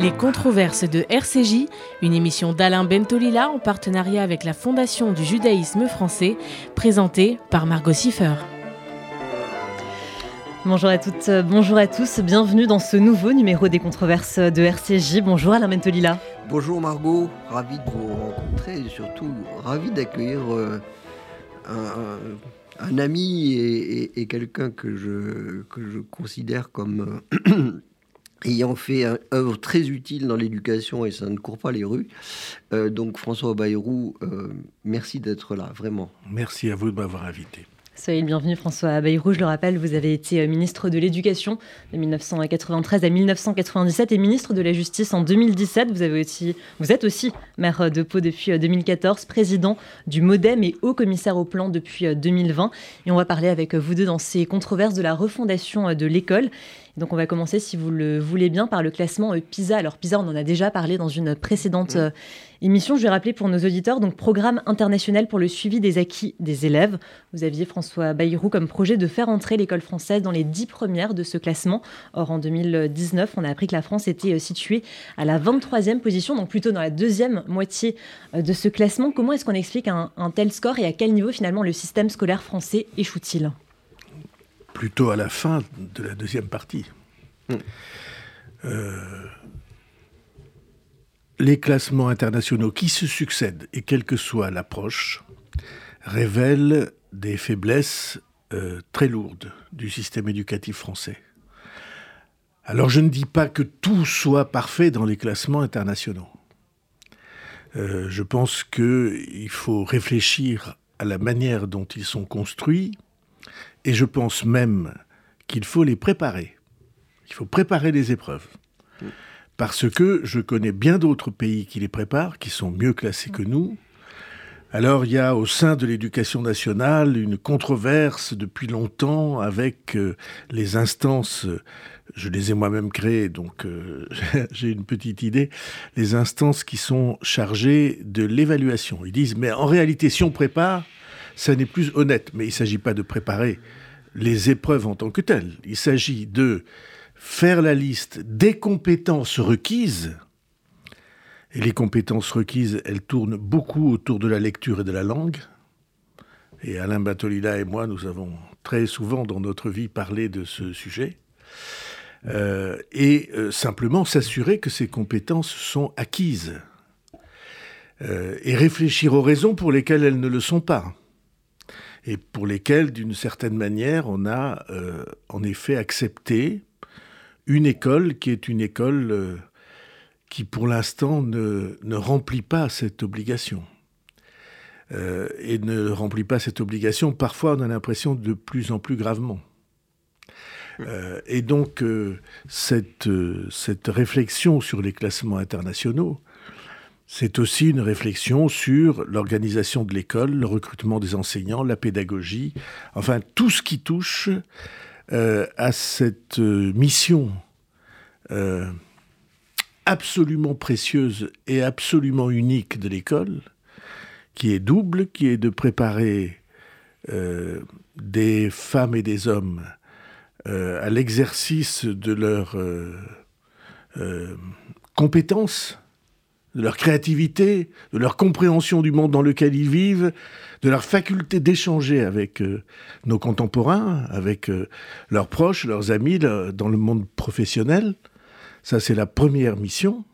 Les controverses de RCJ, une émission d'Alain Bentolila en partenariat avec la Fondation du judaïsme français, présentée par Margot Siffer. Bonjour à toutes, bonjour à tous, bienvenue dans ce nouveau numéro des controverses de RCJ. Bonjour Alain Bentolila. Bonjour Margot, ravi de vous rencontrer et surtout ravi d'accueillir euh, un, ami et, quelqu'un que je, que je considère comme euh, ayant fait une œuvre très utile dans l'éducation et ça ne court pas les rues. Euh, donc François Bayrou, euh, merci d'être là, vraiment. Merci à vous de m'avoir invité. Soyez le bienvenu François Bayrou. Je le rappelle, vous avez été euh, ministre de l'Éducation de 1993 à 1997 et ministre de la Justice en 2017. Vous, avez aussi, vous êtes aussi maire de Pau depuis 2014, président du MoDem et haut commissaire au plan depuis 2020. Et on va parler avec vous deux dans ces controverses de la refondation de l'école. Donc on va commencer, si vous le voulez bien, par le classement euh, PISA. Alors PISA, on en a déjà parlé dans une précédente euh, émission. Je vais rappeler pour nos auditeurs, donc Programme international pour le suivi des acquis des élèves. Vous aviez François Bayrou comme projet de faire entrer l'école française dans les dix premières de ce classement. Or en 2019, on a appris que la France était euh, située à la 23e position, donc plutôt dans la deuxième moitié de ce classement. Comment est-ce qu'on explique un tel score et à quel niveau finalement le système scolaire français échoue-t-il? Plutôt à la fin de la deuxième partie. Hmm. Euh, les classements internationaux qui se succèdent, et quelle que soit l'approche, révèlent des faiblesses euh, très lourdes du système éducatif français. Alors je ne dis pas que tout soit parfait dans les classements internationaux. Euh, je pense qu'il faut réfléchir à la manière dont ils sont construits, et je pense même qu'il faut les préparer. Il faut préparer les épreuves. Parce que je connais bien d'autres pays qui les préparent, qui sont mieux classés que nous. Alors il y a au sein de l'éducation nationale une controverse depuis longtemps avec euh, les instances, je les ai moi-même créées, donc euh, j'ai une petite idée, les instances qui sont chargées de l'évaluation. Ils disent, mais en réalité, si on prépare, ça n'est plus honnête. Mais il ne s'agit pas de préparer les épreuves en tant que telles. Il s'agit de faire la liste des compétences requises. Et les compétences requises, elles tournent beaucoup autour de la lecture et de la langue. Et Alain Batolila et moi, nous avons très souvent dans notre vie parlé de ce sujet. Euh, et euh, simplement s'assurer que ces compétences sont acquises. Euh, et réfléchir aux raisons pour lesquelles elles ne le sont pas et pour lesquels, d'une certaine manière, on a en effet accepté une école qui est une école euh, qui, pour l'instant, ne, ne, remplit pas cette obligation. Euh, et ne remplit pas cette obligation, parfois on a l'impression de plus en plus gravement. et donc, cette, cette réflexion sur les classements internationaux, c'est aussi une réflexion sur l'organisation de l'école, le recrutement des enseignants, la pédagogie, enfin tout ce qui touche euh, à cette euh, mission euh, absolument précieuse et absolument unique de l'école, qui est double, qui est de préparer des femmes et des hommes à l'exercice de leurs compétences de leur créativité, de leur compréhension du monde dans lequel ils vivent, de leur faculté d'échanger avec euh, nos contemporains, avec euh, leurs proches, leurs amis dans le monde professionnel. Ça, c'est la première mission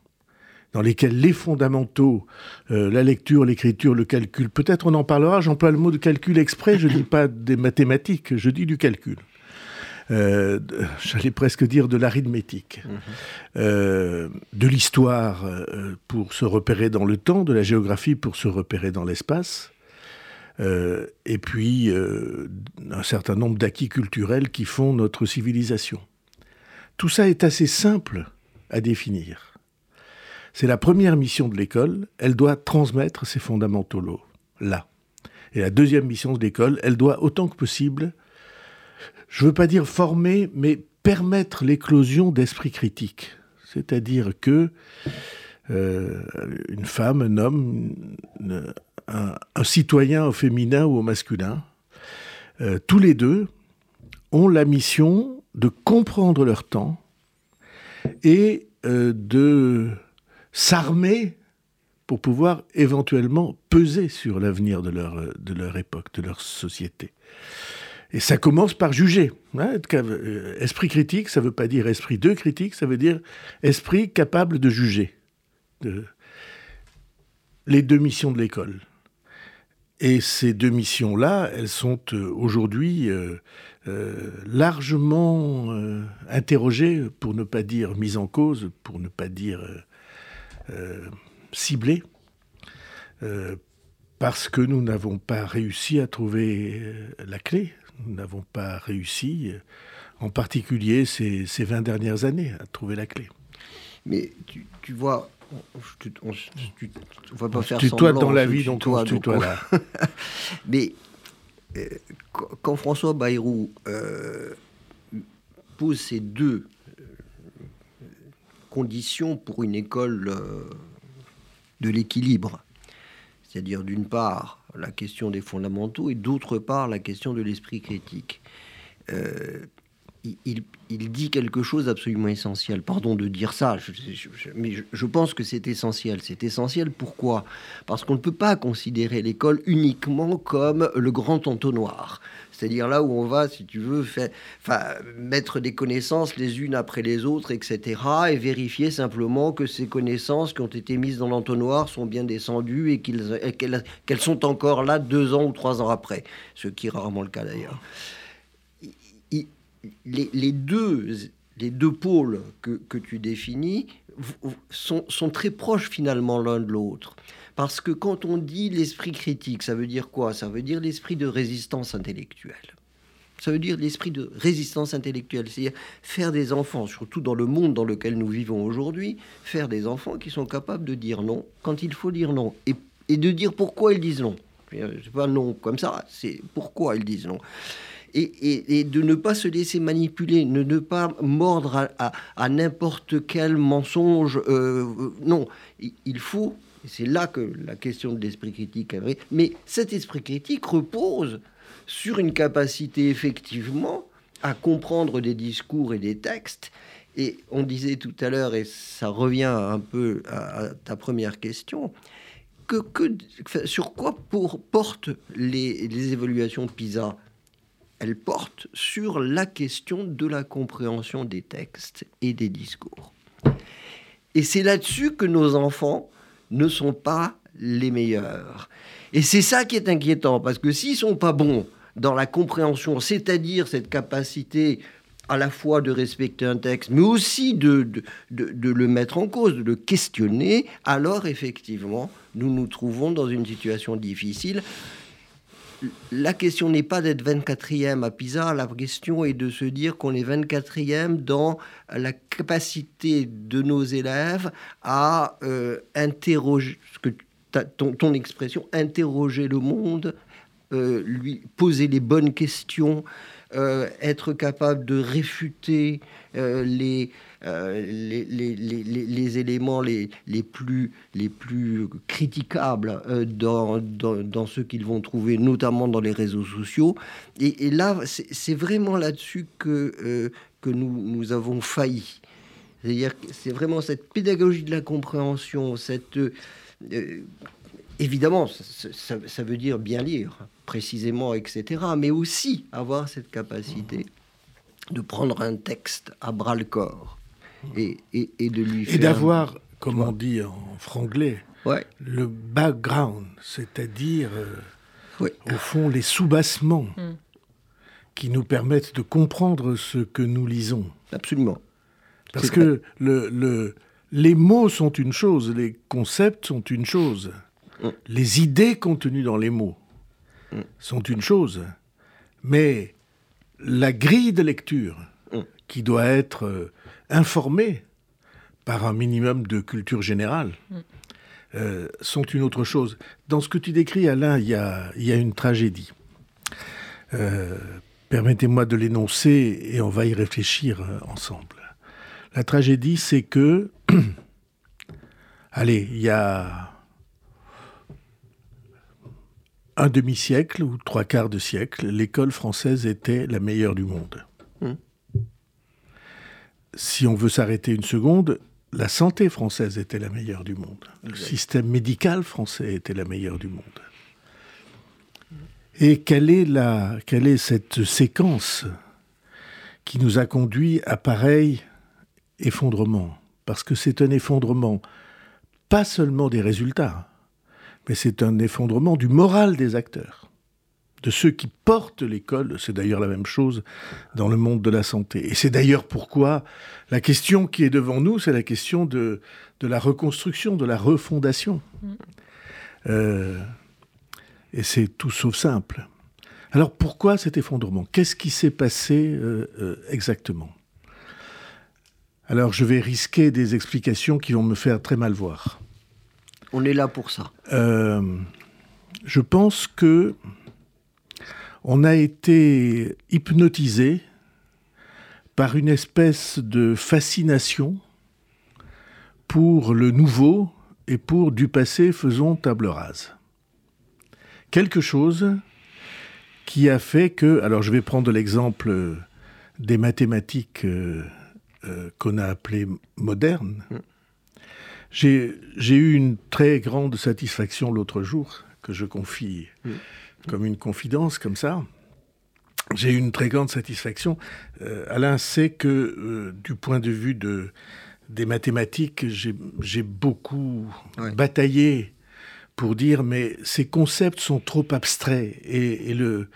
dans lesquelles les fondamentaux, euh, la lecture, l'écriture, le calcul, peut-être on en parlera, j'emploie le mot de calcul exprès, je ne dis pas des mathématiques, je dis du calcul. Euh, j'allais presque dire de l'arithmétique, mhm. euh, de l'histoire euh, pour se repérer dans le temps, de la géographie pour se repérer dans l'espace, et puis un certain nombre d'acquis culturels qui font notre civilisation. Tout ça est assez simple à définir. C'est la première mission de l'école, elle doit transmettre ces fondamentaux là. Et la deuxième mission de l'école, elle doit autant que possible je ne veux pas dire former, mais permettre l'éclosion d'esprit critique. C'est-à-dire que euh, une femme, un homme, un, citoyen au féminin ou au masculin, euh, tous les deux ont la mission de comprendre leur temps et de s'armer pour pouvoir éventuellement peser sur l'avenir de leur époque, de leur société. Et ça commence par juger. Hein, euh, esprit critique, ça ne veut pas dire esprit de critique, ça veut dire esprit capable de juger. Les deux missions de l'école. Et ces deux missions-là, elles sont euh, aujourd'hui euh, largement interrogées, pour ne pas dire mises en cause, pour ne pas dire ciblées, parce que nous n'avons pas réussi à trouver la clé nous n'avons pas réussi, euh, en particulier ces, ces 20 dernières années, à trouver la clé. Mais tu, tu vois, on, ne va pas faire tutoie dans la vie, donc on tutoie là. Mais euh, quand François Bayrou euh, pose ces deux conditions pour une école de l'équilibre, c'est-à-dire d'une part la question des fondamentaux et d'autre part la question de l'esprit critique. Euh, il, dit quelque chose d'absolument essentiel. Pardon de dire ça, mais je, pense que c'est essentiel. C'est essentiel pourquoi? Parce qu'on ne peut pas considérer l'école uniquement comme le grand entonnoir. C'est-à-dire là où on va, si tu veux, mettre des connaissances les unes après les autres, etc. Et vérifier simplement que ces connaissances qui ont été mises dans l'entonnoir sont bien descendues et qu'elles sont encore là deux ans ou trois ans après. Ce qui est rarement le cas d'ailleurs. Les, deux, les deux pôles que, que tu définis sont, sont très proches finalement l'un de l'autre. Parce que quand on dit l'esprit critique, ça veut dire quoi? Ça veut dire l'esprit de résistance intellectuelle. Ça veut dire l'esprit de résistance intellectuelle, c'est-à-dire faire des enfants, surtout dans le monde dans lequel nous vivons aujourd'hui, faire des enfants qui sont capables de dire non quand il faut dire non et, de dire pourquoi ils disent non. C'est pas non comme ça, c'est pourquoi ils disent non. Et, de ne pas se laisser manipuler, ne, ne pas mordre à, n'importe quel mensonge. Euh, non, il faut c'est là que la question de l'esprit critique est Mais cet esprit critique repose sur une capacité effectivement à comprendre des discours et des textes. Et on disait tout à l'heure, et ça revient un peu à, ta première question, que, sur quoi pour, portent les, les évaluations PISA? Elles portent sur la question de la compréhension des textes et des discours. Et c'est là-dessus que nos enfants ne sont pas les meilleurs. Et c'est ça qui est inquiétant, parce que s'ils sont pas bons dans la compréhension, c'est-à-dire cette capacité à la fois de respecter un texte, mais aussi de, de, de, le mettre en cause, de le questionner, alors effectivement, nous nous trouvons dans une situation difficile la question n'est pas d'être 24e à Pisa, la question est de se dire qu'on est 24e dans la capacité de nos élèves à euh, interroger, ce que ton, expression, interroger le monde, euh, lui poser les bonnes questions, euh, être capable de réfuter les, euh, les, les, les, éléments les, les, plus, les plus critiquables euh, dans, dans, dans, ce qu'ils vont trouver, notamment dans les réseaux sociaux. Et, là, c'est vraiment là-dessus que, euh, que nous, nous avons failli. C'est-à-dire c'est vraiment cette pédagogie de la compréhension, cette... évidemment, ça, ça, veut dire bien lire, précisément, etc., mais aussi avoir cette capacité de prendre un texte à bras le corps et, de lui Et d'avoir, comme on dit en franglais, le background, c'est-à-dire, euh, au fond, les soubassements hmm. qui nous permettent de comprendre ce que nous lisons. Absolument. Parce que le, les mots sont une chose, les concepts sont une chose, hmm. les idées contenues dans les mots hmm. sont une chose, mais la grille de lecture qui doit être euh, informés par un minimum de culture générale, mm. euh, sont une autre chose. Dans ce que tu décris, Alain, il y a, y a, une tragédie. Euh, permettez-moi de l'énoncer et on va y réfléchir ensemble. La tragédie, c'est que, allez, il y a un demi-siècle ou trois quarts de siècle, l'école française était la meilleure du monde si on veut s'arrêter une seconde, la santé française était la meilleure du monde. Le système médical français était la meilleure du monde. Et quelle est, la, quelle est cette séquence qui nous a conduit à pareil effondrement? Parce que c'est un effondrement pas seulement des résultats, mais c'est un effondrement du moral des acteurs, de ceux qui portent l'école. C'est d'ailleurs la même chose dans le monde de la santé. Et c'est d'ailleurs pourquoi la question qui est devant nous, c'est la question de, de la reconstruction, de la refondation. Mm. Euh, et c'est tout sauf simple. Alors pourquoi cet effondrement? Qu'est-ce qui s'est passé euh, euh, exactement? Alors je vais risquer des explications qui vont me faire très mal voir. On est là pour ça. Euh, je pense que on a été hypnotisé par une espèce de fascination pour le nouveau et pour du passé faisons table rase quelque chose qui a fait que, alors je vais prendre l'exemple des mathématiques euh, euh, qu'on a appelées modernes. J'ai eu une très grande satisfaction l'autre jour, que je confie mm. comme une confidence, comme ça. J'ai eu une très grande satisfaction. Euh, Alain sait que, du point de vue de, des mathématiques, j'ai beaucoup bataillé pour dire mais ces concepts sont trop abstraits et, le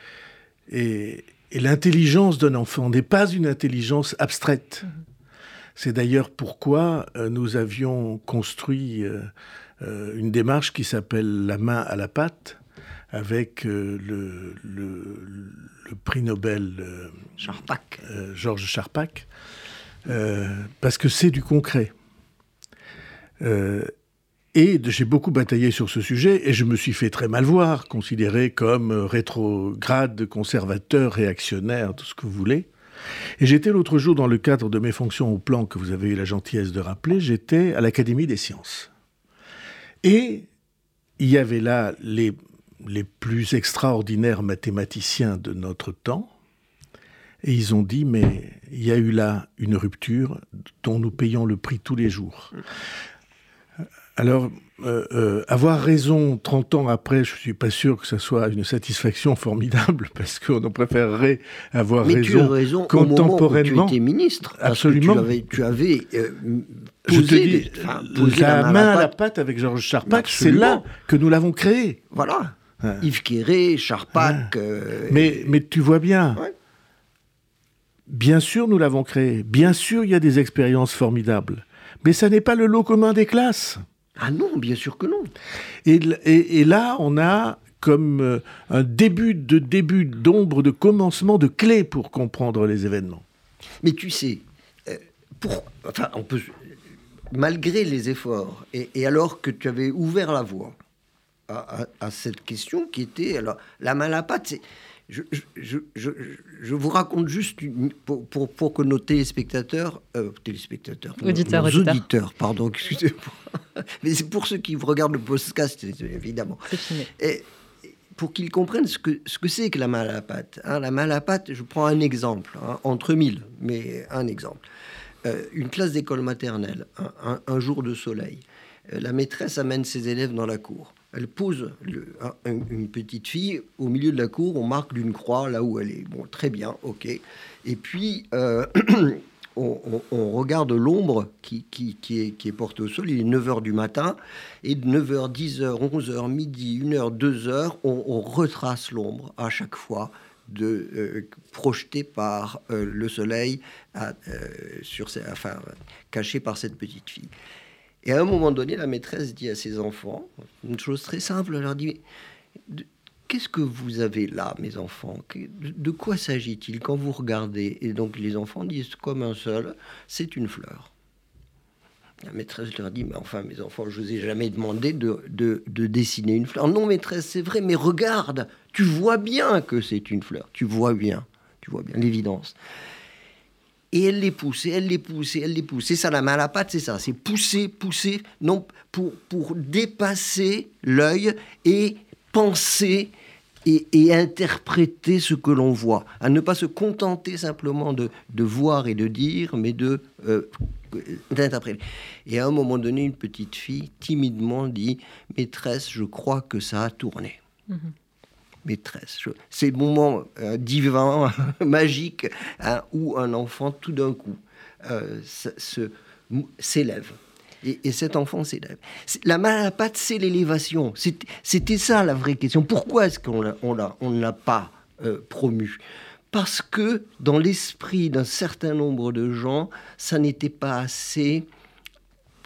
et, l'intelligence d'un enfant n'est pas une intelligence abstraite. Mhm. C'est d'ailleurs pourquoi euh, nous avions construit euh, euh, une démarche qui s'appelle la main à la pâte avec le, le, prix Nobel Georges Charpak, parce que c'est du concret. Et j'ai beaucoup bataillé sur ce sujet et je me suis fait très mal voir, considéré comme rétrograde, conservateur, réactionnaire, tout ce que vous voulez. Et j'étais l'autre jour, dans le cadre de mes fonctions au plan que vous avez eu la gentillesse de rappeler, j'étais à l'Académie des sciences. Et il y avait là les, plus extraordinaires mathématiciens de notre temps. Et ils ont dit, mais il y a eu là une rupture dont nous payons le prix tous les jours. Alors, euh, euh, avoir raison 30 ans après, je ne suis pas sûr que ce soit une satisfaction formidable, parce qu'on préférerait avoir Mais raison, tu as raison contemporainement. Au tu étais ministre. Absolument. tu avais, euh, je te dis, la, main à la, pâte avec Georges Charpak, c'est là que nous l'avons créé. Voilà. Yves Quéré, Charpak. mais, mais tu vois bien. Bien sûr, nous l'avons créé. Bien sûr, il y a des expériences formidables. Mais ça n'est pas le lot commun des classes. Ah non, bien sûr que non. Et, là, on a comme euh, un début de début d'ombre, de commencement, de clé pour comprendre les événements. Mais tu sais, euh, pour, enfin, on peut, malgré les efforts, et, alors que tu avais ouvert la voie à, à cette question qui était, alors, la main à la pâte, c'est je, je, je, je, vous raconte juste pour, pour, pour, que nos téléspectateurs, euh, téléspectateurs, auditeurs, auditeurs. pardon, excusez-moi, mais c'est pour ceux qui regardent le podcast, évidemment. Et pour qu'ils comprennent ce que ce que c'est que la main à la pâte. Hein, la main à la pâte, je prends un exemple, hein, entre mille, mais un exemple. Euh, une classe d'école maternelle, un, un, jour de soleil. Euh, la maîtresse amène ses élèves dans la cour elle pose une petite fille au milieu de la cour, on marque d'une croix là où elle est. Bon, très bien, ok. Et puis, euh, on, regarde l'ombre qui, est, portée au sol. Il est 9h du matin. Et de 9h, 10h, 11h, midi, 1h, 2h, on, retrace l'ombre à chaque fois de euh, projetée par euh, le soleil, sur, enfin, cachée par cette petite fille. Et à un moment donné, la maîtresse dit à ses enfants une chose très simple. Elle leur dit Qu'est-ce que vous avez là, mes enfants? De quoi s'agit-il quand vous regardez? Et donc les enfants disent comme un seul c'est une fleur. La maîtresse leur dit, mais enfin, mes enfants, je vous ai jamais demandé de, de, de dessiner une fleur. Non, maîtresse, c'est vrai, mais regarde, tu vois bien que c'est une fleur. Tu vois bien, tu vois bien l'évidence. Et elle les pousse, et elle les pousse, et elle les pousse. C'est ça, la main à la patte, c'est ça. C'est pousser, pousser, non, pour, pour dépasser l'œil et penser et, interpréter ce que l'on voit. À ne pas se contenter simplement de, de voir et de dire, mais de euh, d'interpréter. Et à un moment donné, une petite fille timidement dit Maîtresse, je crois que ça a tourné. Mhm. Maîtresse. C'est le moment euh, divin, magique, hein, où un enfant, tout d'un coup, euh, s'élève. Et, cet enfant s'élève. La malapate, c'est l'élévation. C'était ça la vraie question. Pourquoi est-ce qu'on ne l'a pas euh, promu? Parce que dans l'esprit d'un certain nombre de gens, ça n'était pas assez,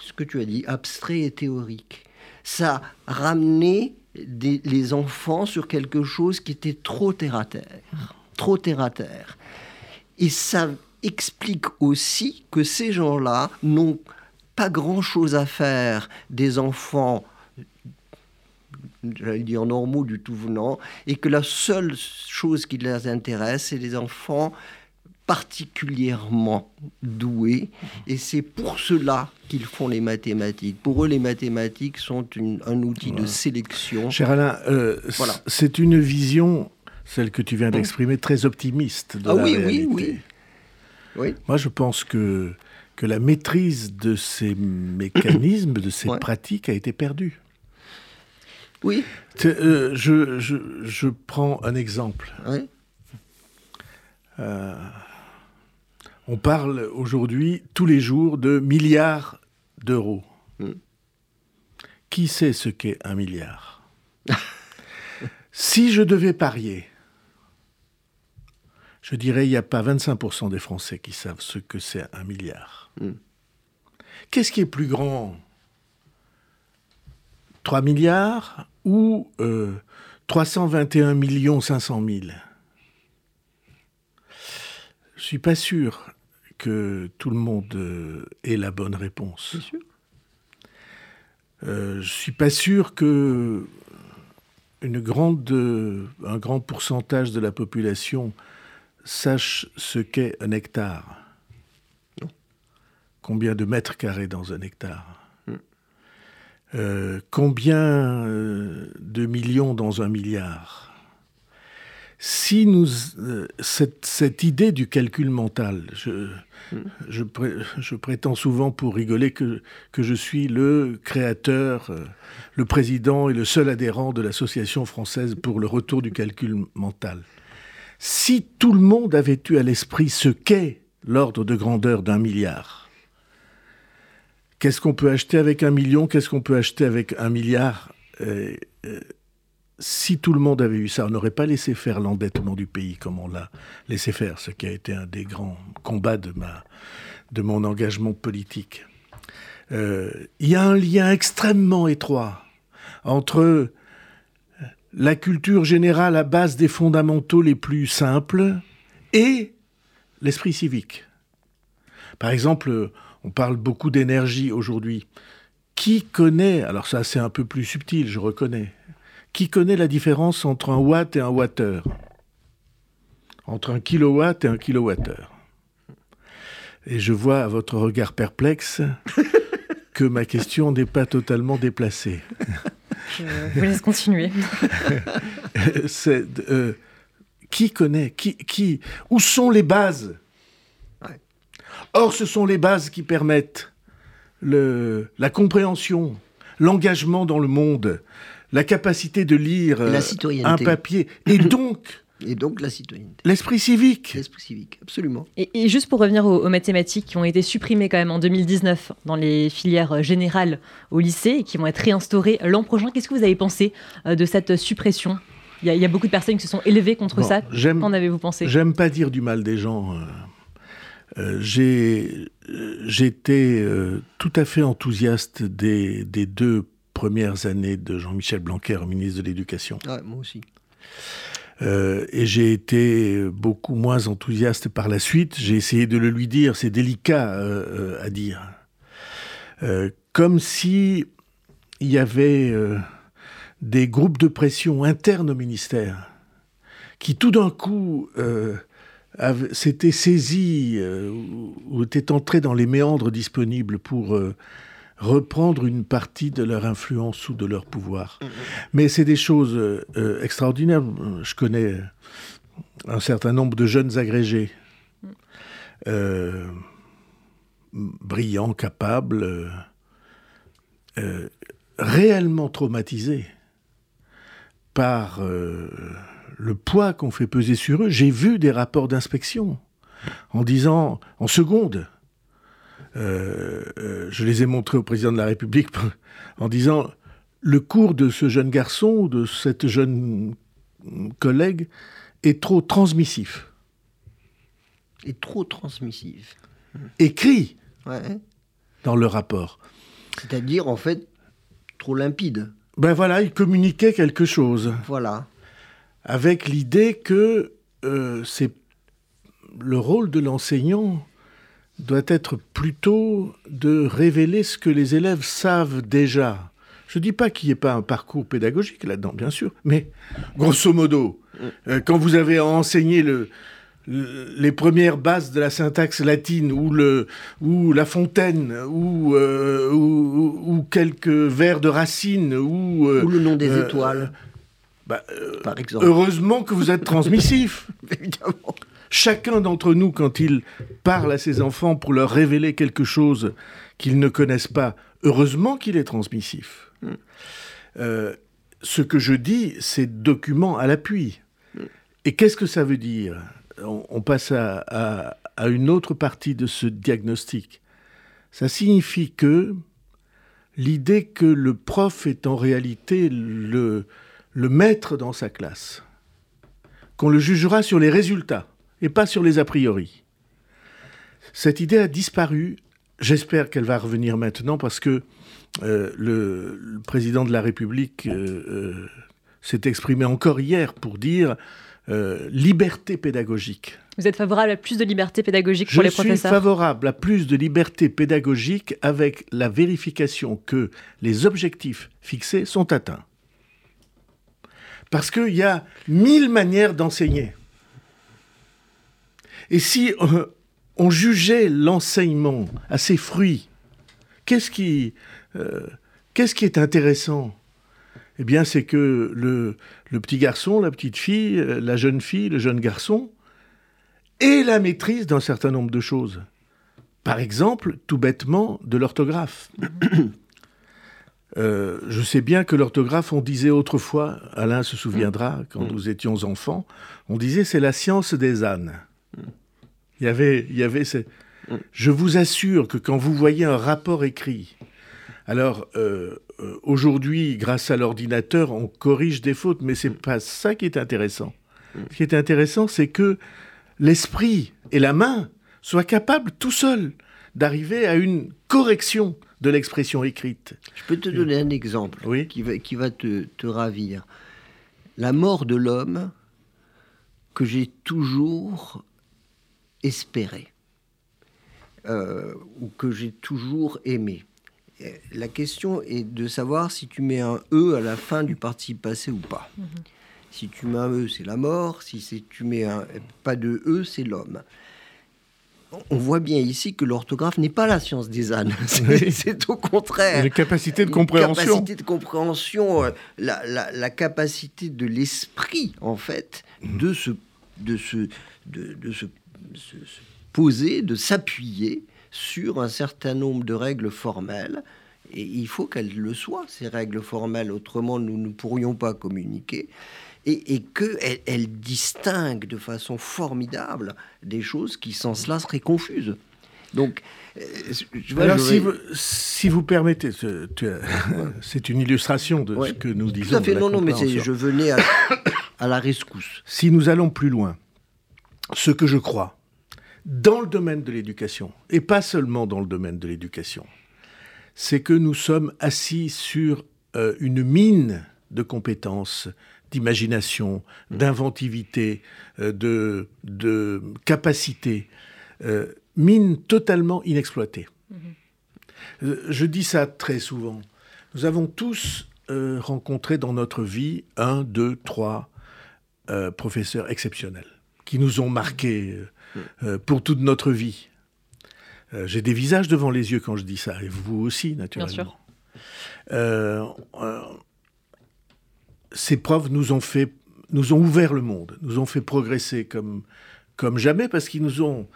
ce que tu as dit, abstrait et théorique. Ça ramenait les enfants sur quelque chose qui était trop terre à terre. Trop terre à terre. Et ça explique aussi que ces gens-là n'ont pas grand-chose à faire des enfants, j'allais dire normaux du tout venant, et que la seule chose qui les intéresse, c'est les enfants particulièrement doués, et c'est pour cela qu'ils font les mathématiques. Pour eux, les mathématiques sont un outil de sélection. Cher Alain, euh, voilà. c'est une vision, celle que tu viens d'exprimer, très optimiste de ah, oui, Oui, oui, oui. Moi, je pense que que la maîtrise de ces mécanismes, de ces pratiques a été perdue. Oui. Euh, je, je, prends un exemple. Euh, on parle aujourd'hui tous les jours de milliards d'euros. Hmm. Qui sait ce qu'est un milliard? Si je devais parier, je dirais il n'y a pas 25% des Français qui savent ce que c'est un milliard. Hmm. Qu'est-ce qui est plus grand? 3 milliards ou 321 millions 500 000 Je suis pas sûr que tout le monde euh, ait la bonne réponse. Sûr? Euh, je suis pas sûr que une grande, un grand pourcentage de la population sache ce qu'est un hectare combien de mètres carrés dans un hectare? Hmm. euh, Combien euh, de millions dans un milliard? Si nous, euh, cette, idée du calcul mental, je, hmm. je, prétends souvent pour rigoler que, que je suis le créateur, le président et le seul adhérent de l'Association française pour le retour du calcul mental. Si tout le monde avait eu à l'esprit ce qu'est l'ordre de grandeur d'un milliard, Qu'est-ce qu'on peut acheter avec un million Qu'est-ce qu'on peut acheter avec un milliard euh, euh, Si tout le monde avait eu ça, on n'aurait pas laissé faire l'endettement du pays comme on l'a laissé faire, ce qui a été un des grands combats de, ma, mon engagement politique. Euh, il y a un lien extrêmement étroit entre la culture générale à base des fondamentaux les plus simples et l'esprit civique. Par exemple, on parle beaucoup d'énergie aujourd'hui. Qui connaît, alors ça c'est un peu plus subtil, je reconnais, qui connaît la différence entre un watt et un wattheure? Entre un kilowatt et un kilowattheure. Et je vois à votre regard perplexe que ma question n'est pas totalement déplacée. Je vous laisse continuer. Euh, qui connaît qui, qui, Où sont les bases? Or, ce sont les bases qui permettent le, la compréhension, l'engagement dans le monde, la capacité de lire un papier, et donc... Et donc la citoyenneté. L'esprit civique. L'esprit civique, absolument. Et, juste pour revenir aux, mathématiques qui ont été supprimées quand même en 2019 dans les filières générales au lycée et qui vont être réinstaurées l'an prochain, qu'est-ce que vous avez pensé euh, de cette suppression? Il y, a, beaucoup de personnes qui se sont élevées contre ça. Qu'en avez-vous pensé? J'aime pas dire du mal des gens. Euh, euh, j'ai j'étais euh, tout à fait enthousiaste des, des, deux premières années de Jean-Michel Blanquer, ministre de l'Éducation. Ah, moi aussi. Euh, et j'ai été beaucoup moins enthousiaste par la suite. J'ai essayé de le lui dire, c'est délicat à dire. comme si il y avait des groupes de pression internes au ministère qui tout d'un coup s'était saisi euh, ou était entré dans les méandres disponibles pour euh, reprendre une partie de leur influence ou de leur pouvoir. Mm-hmm. Mais c'est des choses euh, extraordinaires. Je connais un certain nombre de jeunes agrégés. brillants, capables, réellement traumatisés par le poids qu'on fait peser sur eux. J'ai vu des rapports d'inspection en disant, en seconde, euh, euh, je les ai montrés au président de la République en disant, le cours de ce jeune garçon ou de cette jeune collègue est trop transmissif. Est trop transmissif. Écrit dans le rapport. C'est-à-dire, en fait, trop limpide. Ben voilà, il communiquait quelque chose. Voilà avec l'idée que euh, c'est le rôle de l'enseignant doit être plutôt de révéler ce que les élèves savent déjà. Je ne dis pas qu'il n'y ait pas un parcours pédagogique là-dedans, bien sûr, mais grosso modo, euh, quand vous avez enseigné le, les premières bases de la syntaxe latine ou, le, ou la fontaine ou, euh, ou, quelques vers de racine ou, ou le nom des étoiles bah, euh, Par exemple. Heureusement que vous êtes transmissif. Évidemment. Chacun d'entre nous, quand il parle à ses enfants pour leur révéler quelque chose qu'ils ne connaissent pas, heureusement qu'il est transmissif. Euh, ce que je dis, c'est document à l'appui. Et qu'est-ce que ça veut dire? On, passe à, à, une autre partie de ce diagnostic. Ça signifie que l'idée que le prof est en réalité le, le maître dans sa classe, qu'on le jugera sur les résultats et pas sur les a priori. Cette idée a disparu. J'espère qu'elle va revenir maintenant parce que euh, le, président de la République euh, euh, s'est exprimé encore hier pour dire liberté pédagogique. Vous êtes favorable à plus de liberté pédagogique pour les professeurs? Je suis favorable à plus de liberté pédagogique avec la vérification que les objectifs fixés sont atteints. Parce qu'il y a mille manières d'enseigner. Et si euh, on jugeait l'enseignement à ses fruits, qu'est-ce qui, euh, est intéressant? Eh bien, c'est que le, petit garçon, la petite fille, euh, la jeune fille, le jeune garçon, ait la maîtrise d'un certain nombre de choses. Par exemple, tout bêtement, de l'orthographe. Je sais bien que l'orthographe, on disait autrefois, Alain se souviendra, quand nous étions enfants, on disait c'est la science des ânes. Il y avait, il y avait Je vous assure que quand vous voyez un rapport écrit, alors euh, euh, aujourd'hui, grâce à l'ordinateur, on corrige des fautes, mais c'est pas ça qui est intéressant. Ce qui est intéressant, c'est que l'esprit et la main soient capables tout seuls d'arriver à une correction de l'expression écrite. Je peux te donner un exemple qui va, qui va te, ravir. La mort de l'homme que j'ai toujours espéré, euh, ou que j'ai toujours aimé. La question est de savoir si tu mets un E à la fin du participe passé ou pas. Mhm. Si tu mets un E, c'est la mort. Si tu mets un, pas de E, c'est l'homme on voit bien ici que l'orthographe n'est pas la science des ânes. C'est au contraire. La capacité de compréhension. La capacité de compréhension, euh, la, capacité de l'esprit, en fait, de se, de se, de, se, poser, de s'appuyer sur un certain nombre de règles formelles. Et il faut qu'elles le soient, ces règles formelles. Autrement, nous ne pourrions pas communiquer et, et qu'elle elle distingue de façon formidable des choses qui, sans cela, seraient confuses. Donc, euh, Alors, si, vous, si, vous, permettez, c'est une illustration de ce que nous disons. Tout à fait, non, non, mais je venais à, à, la rescousse. Si nous allons plus loin, ce que je crois, dans le domaine de l'éducation, et pas seulement dans le domaine de l'éducation, c'est que nous sommes assis sur euh, une mine de compétences, d'imagination, d'inventivité, euh, de, de, capacité, euh, mine totalement inexploitée. Mhm. Euh, je dis ça très souvent. Nous avons tous rencontré dans notre vie un, deux, trois professeurs exceptionnels qui nous ont marqués pour toute notre vie. J'ai des visages devant les yeux quand je dis ça, et vous aussi, naturellement. Bien sûr ces profs nous ont fait, nous ont ouvert le monde, nous ont fait progresser comme, comme jamais parce qu'ils nous ont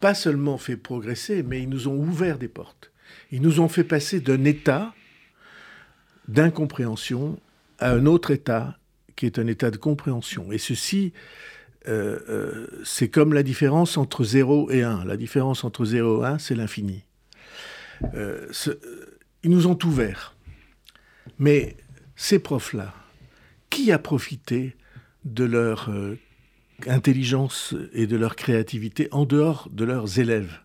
pas seulement fait progresser, mais ils nous ont ouvert des portes. Ils nous ont fait passer d'un état d'incompréhension à un autre état qui est un état de compréhension. Et ceci, euh, euh, c'est comme la différence entre 0 et 1. La différence entre 0 et 1, c'est l'infini. Euh, ils nous ont ouverts. Mais ces profs-là, qui a profité de leur intelligence et de leur créativité en dehors de leurs élèves?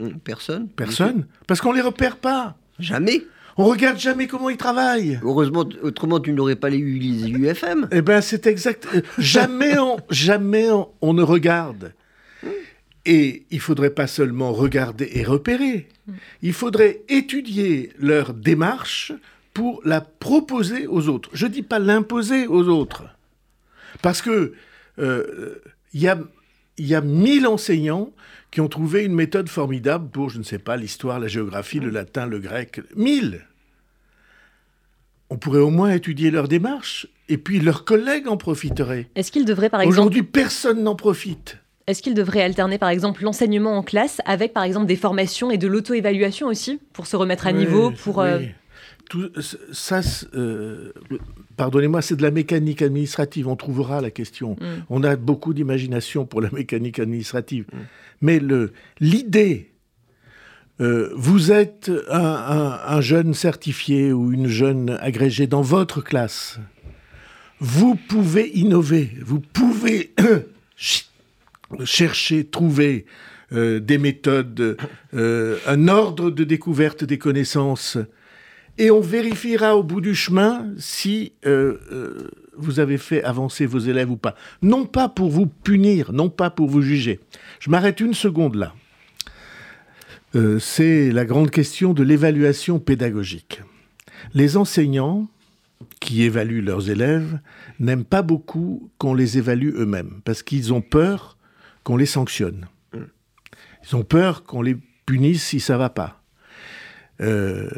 Hum, Personne. Personne. Parce qu'on ne les repère pas. Jamais. On regarde jamais comment ils travaillent. Heureusement, autrement tu n'aurais pas les UFM. Eh ben c'est exact. jamais on, jamais on, ne regarde. Et il faudrait pas seulement regarder et repérer. Il faudrait étudier leur démarche pour la proposer aux autres. Je dis pas l'imposer aux autres, parce que euh, il y a il y a mille enseignants qui ont trouvé une méthode formidable pour, je ne sais pas, l'histoire, la géographie, le latin, le grec. Mille On pourrait au moins étudier leur démarche, et puis leurs collègues en profiteraient. Est-ce qu'ils devraient, par exemple... Aujourd'hui, personne n'en profite. Est-ce qu'ils devraient alterner, par exemple, l'enseignement en classe avec, par exemple, des formations et de l'auto-évaluation aussi, pour se remettre à niveau, pour... Euh, tout ça, euh, pardonnez-moi, c'est de la mécanique administrative. On trouvera la question. Mm. On a beaucoup d'imagination pour la mécanique administrative. Mm. Mais l'idée, euh, vous êtes un, jeune certifié ou une jeune agrégée dans votre classe. Vous pouvez innover. Vous pouvez chercher, trouver euh, des méthodes, un ordre de découverte des connaissances et on vérifiera au bout du chemin si euh, euh, vous avez fait avancer vos élèves ou pas. Non pas pour vous punir, non pas pour vous juger. Je m'arrête une seconde là. Euh, c'est la grande question de l'évaluation pédagogique. Les enseignants qui évaluent leurs élèves n'aiment pas beaucoup qu'on les évalue eux-mêmes, parce qu'ils ont peur qu'on les sanctionne. Ils ont peur qu'on les punisse si ça va pas. Euh,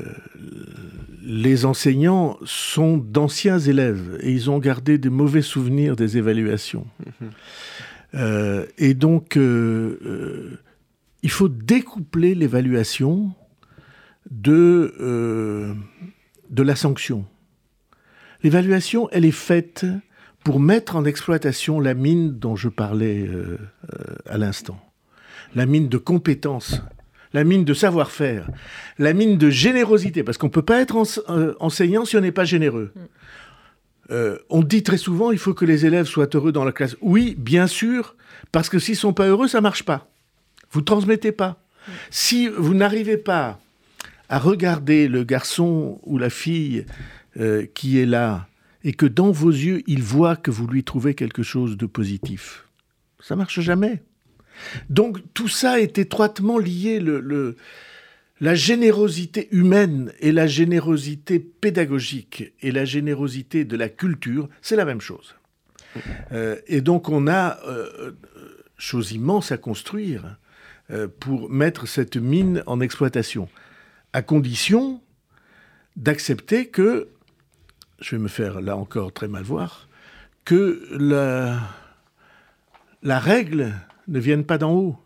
les enseignants sont d'anciens élèves et ils ont gardé des mauvais souvenirs des évaluations. Mhm. Euh, et donc, euh, il faut découpler l'évaluation de, de la sanction. L'évaluation, elle est faite pour mettre en exploitation la mine dont je parlais à l'instant, la mine de compétences la mine de savoir-faire, la mine de générosité, parce qu'on ne peut pas être euh, enseignant si on n'est pas généreux. Mm. Euh, on dit très souvent il faut que les élèves soient heureux dans la classe. Oui, bien sûr, parce que s'ils sont pas heureux, ça marche pas. Vous transmettez pas. Mm. Si vous n'arrivez pas à regarder le garçon ou la fille euh, qui est là et que dans vos yeux il voit que vous lui trouvez quelque chose de positif, ça marche jamais. Donc tout ça est étroitement lié. Le, la générosité humaine et la générosité pédagogique et la générosité de la culture, c'est la même chose. Euh, et donc on a euh, chose immense à construire euh, pour mettre cette mine en exploitation, à condition d'accepter que, je vais me faire là encore très mal voir, que la, la règle ne viennent pas d'en haut,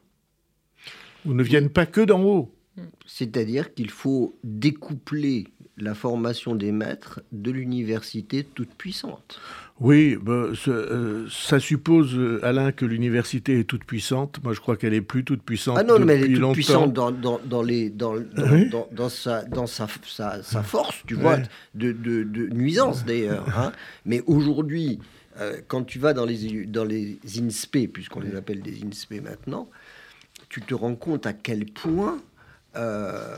ou ne viennent pas que d'en haut. C'est-à-dire qu'il faut découpler la formation des maîtres de l'université toute puissante. Oui, bah, euh, ça, suppose, euh, Alain, que l'université est toute puissante. Moi, je crois qu'elle est plus toute puissante. Ah non, mais elle est toute puissante dans, dans, les, dans, dans, sa, dans sa, sa, force, tu vois, de, de, nuisance d'ailleurs. Hein. Mais aujourd'hui, euh, quand tu vas dans les, dans les INSPE, puisqu'on les appelle des INSPE maintenant, tu te rends compte à quel point, euh,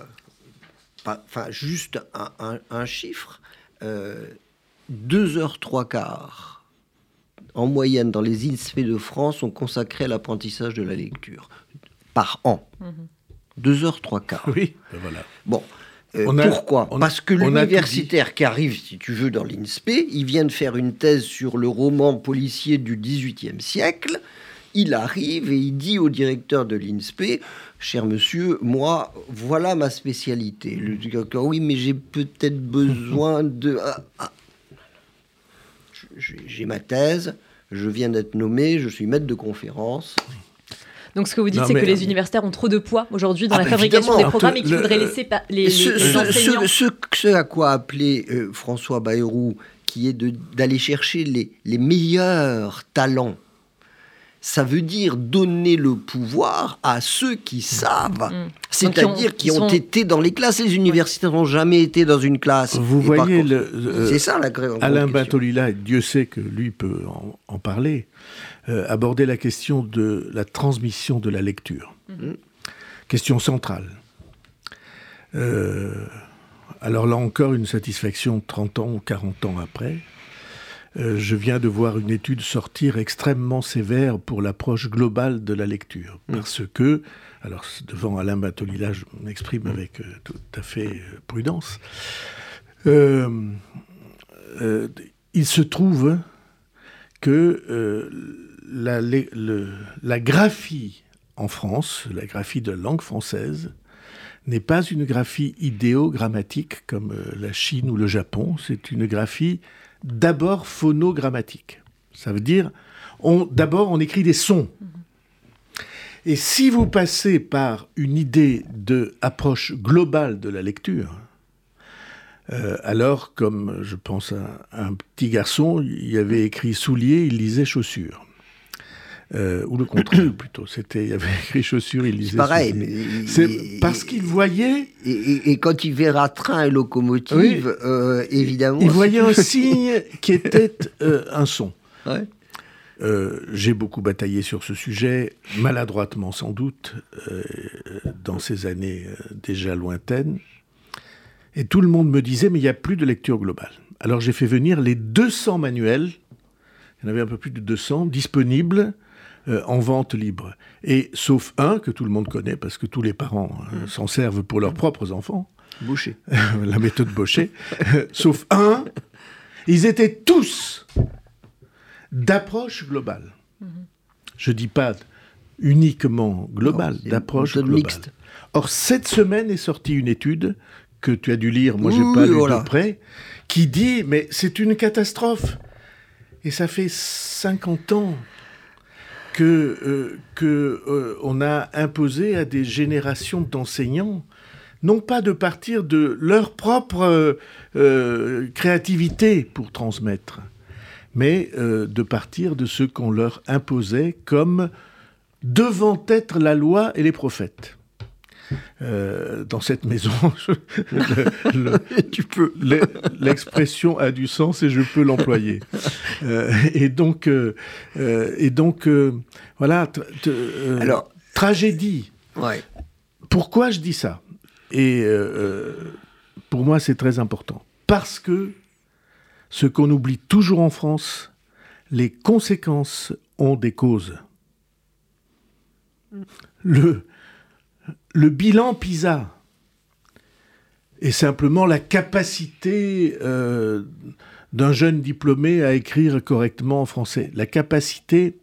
enfin, juste un, chiffre, 2 euh, heures 3 quarts en moyenne dans les INSPE de France sont consacrés à l'apprentissage de la lecture par an. 2 mhm. heures 3 quarts. Oui, ben voilà. Bon, euh, pourquoi Parce que l'universitaire qui arrive, si tu veux, dans l'INSPE, il vient de faire une thèse sur le roman policier du XVIIIe siècle. Il arrive et il dit au directeur de l'INSPE, cher monsieur, moi, voilà ma spécialité. Le directeur, oui, mais j'ai peut-être besoin de... Ah, ah. J'ai ma thèse, je viens d'être nommé, je suis maître de conférence. Donc ce que vous dites, c'est que les universitaires ont trop de poids aujourd'hui dans ah la bah, fabrication des programmes et qu'il faudrait laisser les, ce, enseignants. Ce, à quoi appelait euh, François Bayrou, qui est d'aller chercher les, les meilleurs talents ça veut dire donner le pouvoir à ceux qui savent, mm. c'est-à-dire qui, ont, été dans les classes. Les universitaires n'ont jamais été dans une classe. Vous voyez, euh, c'est ça la Alain Bintolila, Dieu sait que lui peut en, parler, euh, aborder la question de la transmission de la lecture. Mm. Question centrale. Euh, alors là encore, une satisfaction 30 ans ou 40 ans après. Euh, je viens de voir une étude sortir extrêmement sévère pour l'approche globale de la lecture. Mm. Parce que, alors devant Alain Batolila, je m'exprime mm. avec euh, tout à fait prudence, il se trouve que la, graphie en France, la graphie de langue française, n'est pas une graphie idéogrammatique comme la Chine ou le Japon, c'est une graphie d'abord phonogrammatique. Ça veut dire, d'abord on écrit des sons. Et si vous passez par une idée de approche globale de la lecture, euh, alors, comme je pense à, un petit garçon, il avait écrit soulier, il lisait chaussures. Euh, ou le contraire plutôt. C'était, il y avait écrit chaussures, il lisait. Pareil, mais c'est parce qu'il voyait. Et, quand il verra train et locomotive, euh, évidemment. Il voyait un signe qui était euh, un son. j'ai beaucoup bataillé sur ce sujet, maladroitement sans doute, dans ces années déjà lointaines. Et tout le monde me disait, mais il n'y a plus de lecture globale. Alors j'ai fait venir les 200 manuels, il y en avait un peu plus de 200, disponibles euh, en vente libre. Et sauf un que tout le monde connaît, parce que tous les parents euh, mm. s'en servent pour leurs propres enfants. Boucher. la méthode Boucher. sauf un, ils étaient tous d'approche globale. Mm-hmm. Je dis pas uniquement globale, d'approche globale. Mixte. Or, cette semaine est sortie une étude que tu as dû lire, moi j'ai pas lu de près, qui dit mais c'est une catastrophe. Et ça fait 50 ans que, euh, que euh, on a imposé à des générations d'enseignants non pas de partir de leur propre euh, créativité pour transmettre, mais de partir de ce qu'on leur imposait comme devant être la loi et les prophètes. Euh, dans cette maison. tu peux. L'expression a du sens et je peux l'employer. Euh, et donc, euh, et donc voilà. Alors, tragédie. Ouais. Pourquoi je dis ça? Et pour moi, c'est très important. Parce que ce qu'on oublie toujours en France, les conséquences ont des causes. Le, le bilan PISA est simplement la capacité euh, d'un jeune diplômé à écrire correctement en français, la capacité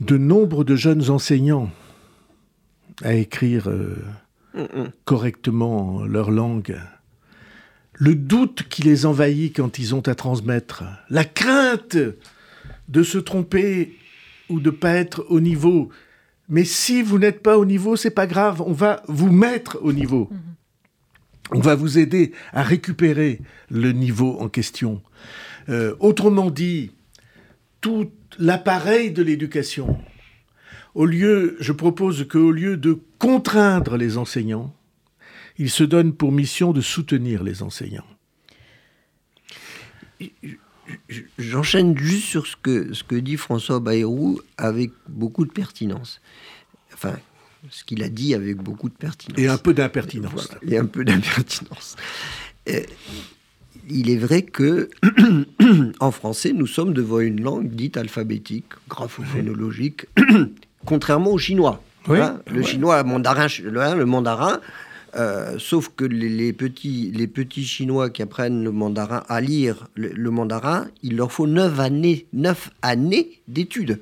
de nombre de jeunes enseignants à écrire euh, correctement leur langue, le doute qui les envahit quand ils ont à transmettre, la crainte de se tromper ou de ne pas être au niveau, mais si vous n'êtes pas au niveau, c'est pas grave, on va vous mettre au niveau. Mhm. On va vous aider à récupérer le niveau en question. Euh, autrement dit, tout l'appareil de l'éducation, au lieu, je propose qu'au lieu de contraindre les enseignants, il se donne pour mission de soutenir les enseignants. J'enchaîne juste sur ce que, ce que dit François Bayrou avec beaucoup de pertinence. Enfin, ce qu'il a dit avec beaucoup de pertinence. Et un peu d'impertinence. et un peu d'impertinence. Euh, il est vrai que, en français, nous sommes devant une langue dite alphabétique, graphophonologique, contrairement au chinois. Hein, le chinois, mandarin, le mandarin, euh, sauf que les, petits, les petits Chinois qui apprennent le mandarin à lire le, mandarin, il leur faut neuf années, neuf années d'études.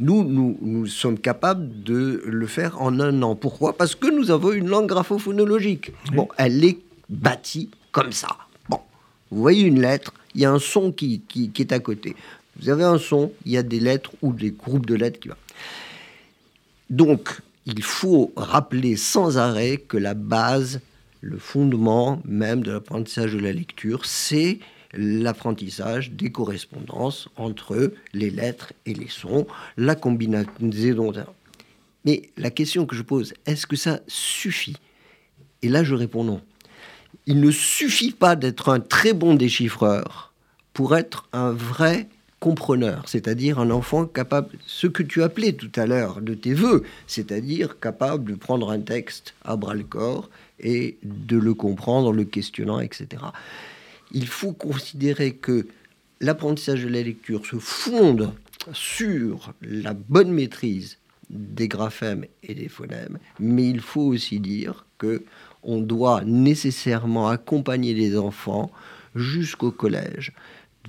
Nous, nous, nous, sommes capables de le faire en un an. Pourquoi? Parce que nous avons une langue graphophonologique. Bon, elle est bâtie comme ça. Bon, vous voyez une lettre, il y a un son qui, qui, qui, est à côté. Vous avez un son, il y a des lettres ou des groupes de lettres qui vont. donc, il faut rappeler sans arrêt que la base, le fondement même de l'apprentissage de la lecture, c'est l'apprentissage des correspondances entre les lettres et les sons, la combinaison. Mais la question que je pose, est-ce que ça suffit? Et là, je réponds non. Il ne suffit pas d'être un très bon déchiffreur pour être un vrai compreneur, c'est-à-dire un enfant capable, ce que tu appelais tout à l'heure de tes voeux, c'est-à-dire capable de prendre un texte à bras le corps et de le comprendre en le questionnant, etc. Il faut considérer que l'apprentissage de la lecture se fonde sur la bonne maîtrise des graphèmes et des phonèmes, mais il faut aussi dire que on doit nécessairement accompagner les enfants jusqu'au collège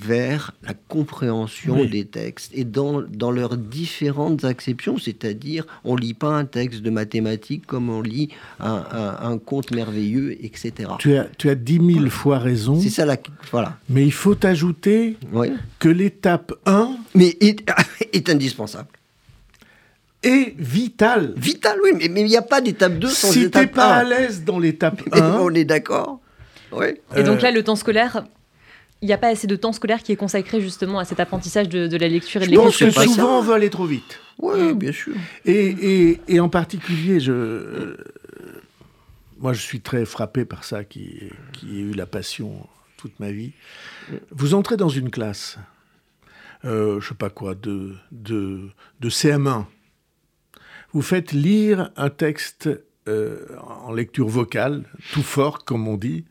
vers la compréhension des textes et dans, dans, leurs différentes acceptions, c'est-à-dire on lit pas un texte de mathématiques comme on lit un, un, conte merveilleux, etc. Tu as, tu as dix mille fois raison. C'est ça la... Voilà. Mais il faut ajouter que l'étape 1... Mais est, est indispensable. Et vital. Vital, oui, mais il n'y a pas d'étape 2 sans si étape 1. Si pas à l'aise dans l'étape 1... on est d'accord. Oui. Et donc là, le temps scolaire, il n'y a pas assez de temps scolaire qui est consacré justement à cet apprentissage de, la lecture et de l'écriture. Je pense que souvent on veut aller trop vite. Oui, bien sûr. Et, et, et en particulier, je, euh, moi je suis très frappé par ça, qui, qui ai eu la passion toute ma vie. Vous entrez dans une classe, euh, je sais pas quoi, de, de, de CM1. Vous faites lire un texte euh, en lecture vocale, tout fort, comme on dit,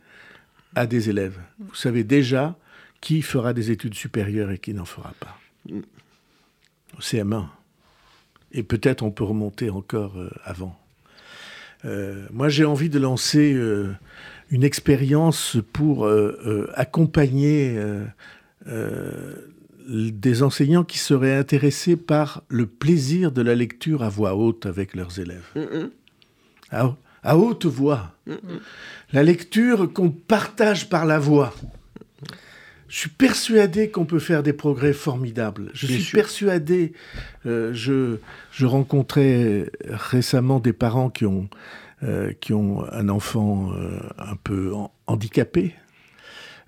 à des élèves. Vous savez déjà qui fera des études supérieures et qui n'en fera pas. Au CM1. Et peut-être on peut remonter encore euh, avant. Euh, moi, j'ai envie de lancer euh, une expérience pour accompagner des enseignants qui seraient intéressés par le plaisir de la lecture à voix haute avec leurs élèves. Ah, à haute voix. La lecture qu'on partage par la voix. Je suis persuadé qu'on peut faire des progrès formidables. Je suis persuadé. Euh, je, je, rencontrais récemment des parents qui ont, euh, qui ont un enfant euh, un peu handicapé.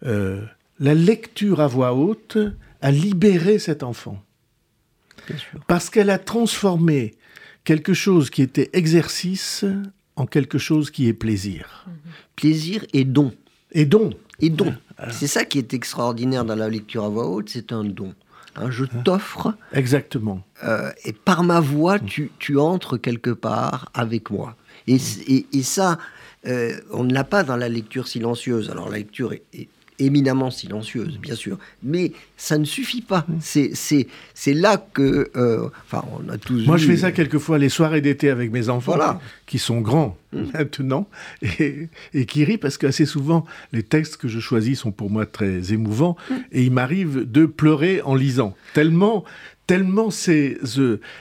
la lecture à voix haute a libéré cet enfant. Parce qu'elle a transformé quelque chose qui était exercice en quelque chose qui est plaisir. Plaisir et don. Et don. Et don. C'est ça qui est extraordinaire dans la lecture à voix haute, c'est un don. Hein, je t'offre. Exactement. Euh, et par ma voix, tu, tu, entres quelque part avec moi. Et, et, et ça, euh, on ne l'a pas dans la lecture silencieuse. Alors la lecture est éminemment silencieuse, bien sûr. Mais ça ne suffit pas. Mm. C'est là que. Euh, enfin, on a tous. Moi, je fais ça quelquefois les soirées d'été avec mes enfants, qui sont grands mm. maintenant, et, et, qui rient parce qu'assez souvent, les textes que je choisis sont pour moi très émouvants, mm. et il m'arrive de pleurer en lisant. Tellement. Tellement c'est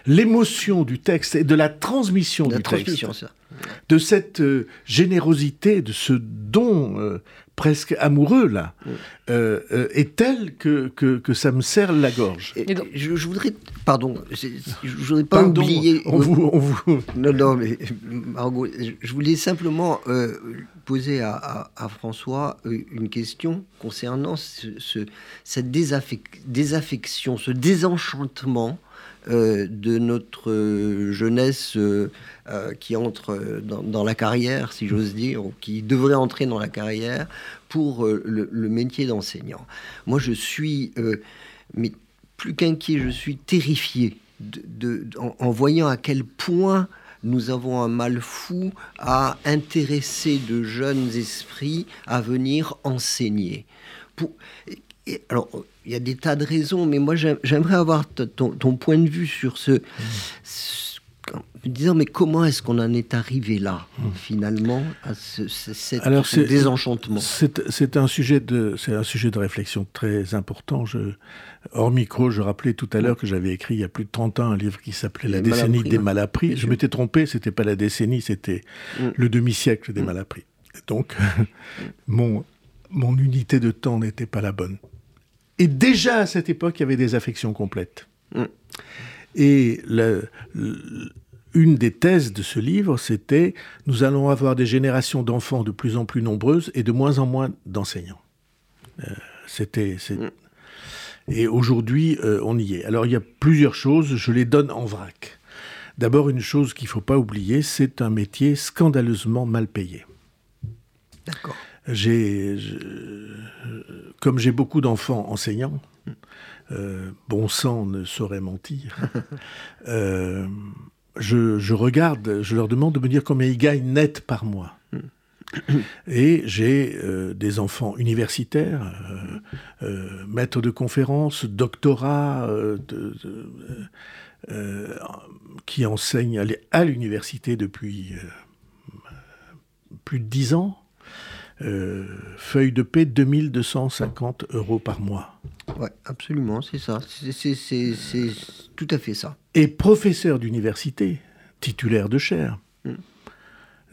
l'émotion du texte et de la transmission du texte, de cette euh, générosité, de ce don euh, presque amoureux, là, euh, euh, est tel que, que, ça me serre la gorge. je, voudrais, pardon, je, je voudrais pas oublier... On vous, on vous... Non, non, mais Margot, je voulais simplement euh, poser à, François une question concernant ce, cette désaffection, ce désenchantement de notre jeunesse euh, qui entre dans, la carrière, si j'ose dire, ou qui devrait entrer dans la carrière pour euh, le, métier d'enseignant. Moi, je suis, euh, mais plus qu'inquiet, je suis terrifié de, en, voyant à quel point nous avons un mal fou à intéresser de jeunes esprits à venir enseigner. Pour, alors, il y a des tas de raisons, mais moi, j'aimerais avoir ton, ton, point de vue sur ce, disant mais comment est-ce qu'on en est arrivé là hmm. finalement à ce, ce, désenchantement? C'est un sujet de c'est un sujet de réflexion très important. Je, hors micro, je rappelais tout à l'heure que j'avais écrit il y a plus de 30 ans un livre qui s'appelait La décennie des malappris. Je m'étais trompé, c'était pas la décennie, c'était hmm. le demi-siècle des hmm. malappris. Donc mon mon unité de temps n'était pas la bonne. Et déjà à cette époque, il y avait des affections complètes. Et le, une des thèses de ce livre, c'était nous allons avoir des générations d'enfants de plus en plus nombreuses et de moins en moins d'enseignants. Euh, c'était. Mm. Et aujourd'hui, euh, on y est. Alors, il y a plusieurs choses, je les donne en vrac. D'abord, une chose qu'il ne faut pas oublier, c'est un métier scandaleusement mal payé. D'accord. J'ai, comme j'ai beaucoup d'enfants enseignants, euh, bon sang ne saurait mentir. euh, je, regarde, je leur demande de me dire combien ils gagnent net par mois. Et j'ai euh, des enfants universitaires, maîtres de conférences, doctorats, qui enseignent à l'université depuis plus de dix ans. Feuille de paix 2250 euros par mois. Oui, absolument, c'est ça. C'est tout à fait ça. Et professeur d'université, titulaire de chaire, hmm.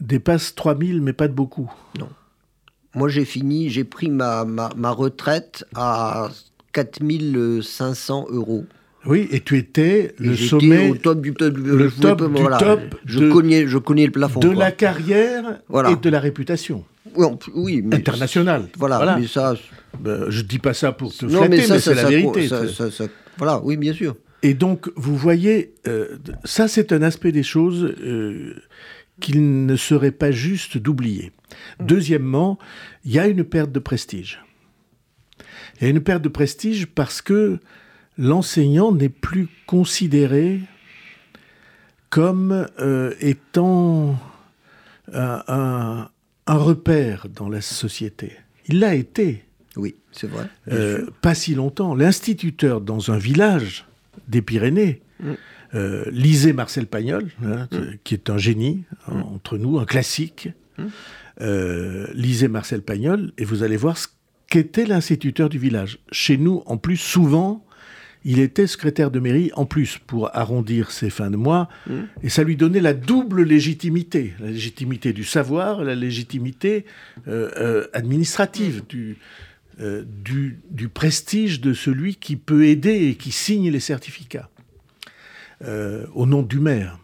dépasse 3000, mais pas de beaucoup. Non. Moi, j'ai fini, j'ai pris ma, ma, retraite à 4500 euros. Oui, et tu étais le sommet, au top du top, le top, du top je, connais, je connais le plafond. De la carrière et de la réputation. Oui, mais internationale. Voilà, mais ça. Ben, je dis pas ça pour te flatter, mais, c'est la vérité. voilà, oui, bien sûr. Et donc, vous voyez, euh, ça c'est un aspect des choses euh, qu'il ne serait pas juste d'oublier. Deuxièmement, il y a une perte de prestige. Il y a une perte de prestige parce que l'enseignant n'est plus considéré comme euh, étant un, un repère dans la société. Il l'a été. Oui, c'est vrai. Euh, pas si longtemps. L'instituteur dans un village des Pyrénées, mm. euh, lisez Marcel Pagnol, hein, mm. qui est un génie hein, mm. entre nous, un classique. Euh, lisez Marcel Pagnol et vous allez voir ce qu'était l'instituteur du village. Chez nous, en plus, souvent, il était secrétaire de mairie en plus pour arrondir ses fins de mois, mmh. et ça lui donnait la double légitimité, la légitimité du savoir, la légitimité euh, euh, administrative, mmh. euh, du, du, prestige de celui qui peut aider et qui signe les certificats au nom du maire.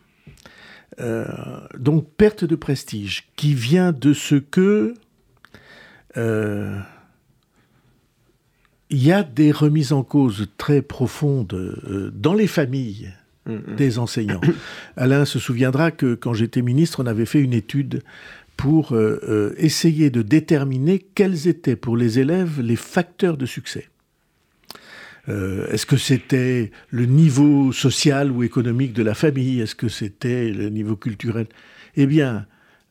donc perte de prestige qui vient de ce que il y a des remises en cause très profondes euh, dans les familles mm-hmm. des enseignants. Alain se souviendra que quand j'étais ministre, on avait fait une étude pour euh, euh, essayer de déterminer quels étaient pour les élèves les facteurs de succès. Est-ce que c'était le niveau social ou économique de la famille? Est-ce que c'était le niveau culturel? Eh bien,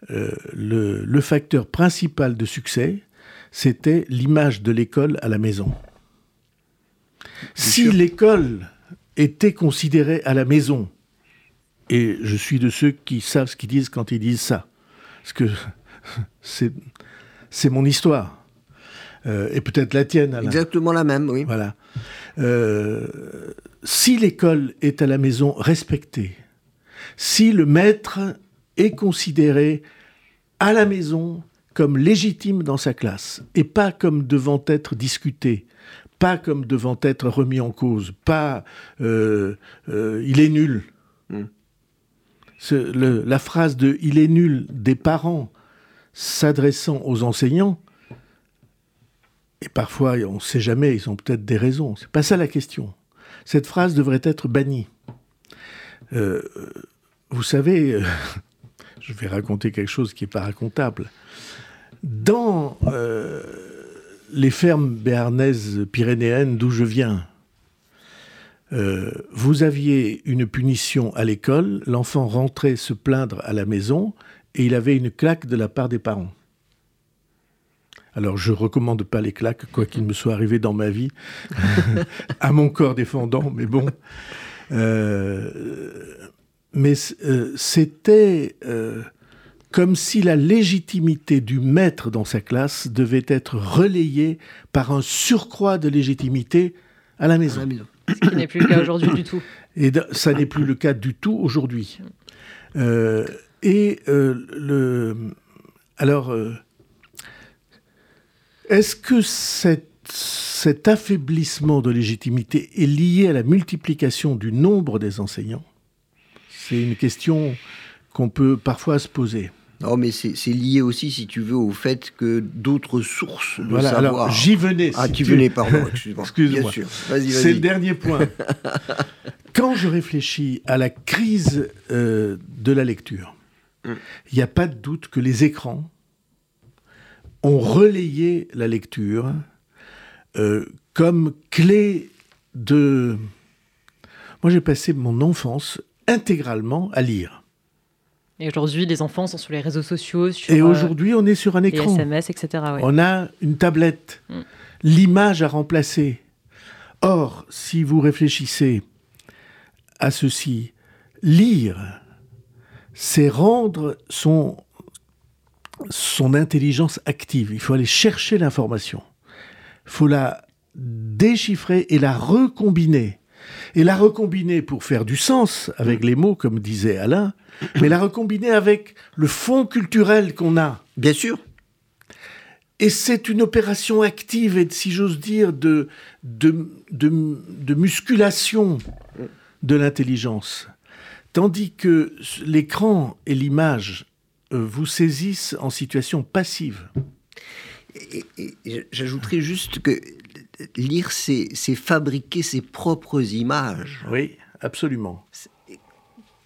le, le facteur principal de succès, c'était l'image de l'école à la maison. Si l'école était considérée à la maison, et je suis de ceux qui savent ce qu'ils disent quand ils disent ça, parce que c'est mon histoire. Euh, et peut-être la tienne, Alain. Exactement la même, oui. Voilà. Euh, si l'école est à la maison respectée, si le maître est considéré à la maison comme légitime dans sa classe et pas comme devant être discuté, pas comme devant être remis en cause, pas euh, euh, il est nul. Hmm. la phrase de il est nul des parents s'adressant aux enseignants, et parfois on ne sait jamais, ils ont peut-être des raisons, c'est pas ça la question. Cette phrase devrait être bannie. Euh, vous savez, je vais raconter quelque chose qui n'est pas racontable. Dans les fermes béarnaises pyrénéennes d'où je viens, euh, vous aviez une punition à l'école, l'enfant rentrait se plaindre à la maison et il avait une claque de la part des parents. Alors je recommande pas les claques, quoi qu'il me soit arrivé dans ma vie, à mon corps défendant, mais bon. Euh, mais euh, c'était comme si la légitimité du maître dans sa classe devait être relayée par un surcroît de légitimité à la maison. Ce qui n'est plus le cas aujourd'hui du tout. Et ça n'est plus le cas du tout aujourd'hui. Euh, et euh, le, alors, euh, est-ce que cet affaiblissement de légitimité est lié à la multiplication du nombre des enseignants? C'est une question qu'on peut parfois se poser. Non, mais c'est lié aussi, si tu veux, au fait que d'autres sources de voilà, savoir. Alors, j'y venais. Ah, tu venais, pardon, excuse-moi. Excuse-moi. C'est le dernier point. Quand je réfléchis à la crise euh, de la lecture, hum. il n'y a pas de doute que les écrans ont relayé la lecture euh, comme clé de... Moi, j'ai passé mon enfance intégralement à lire. Et aujourd'hui, les enfants sont sur les réseaux sociaux. Sur, et euh, aujourd'hui, on est sur un écran. Les SMS, etc. On a une tablette. Mm. L'image a remplacé. Or, si vous réfléchissez à ceci, lire, c'est rendre son, son intelligence active. Il faut aller chercher l'information. Il faut la déchiffrer et la recombiner et la recombiner pour faire du sens avec les mots, comme disait Alain, mais la recombiner avec le fond culturel qu'on a. Bien sûr. Et c'est une opération active et, si j'ose dire, de, de, de, musculation de l'intelligence. Tandis que l'écran et l'image euh, vous saisissent en situation passive. et j'ajouterais juste que lire, c'est fabriquer ses propres images. Oui, absolument.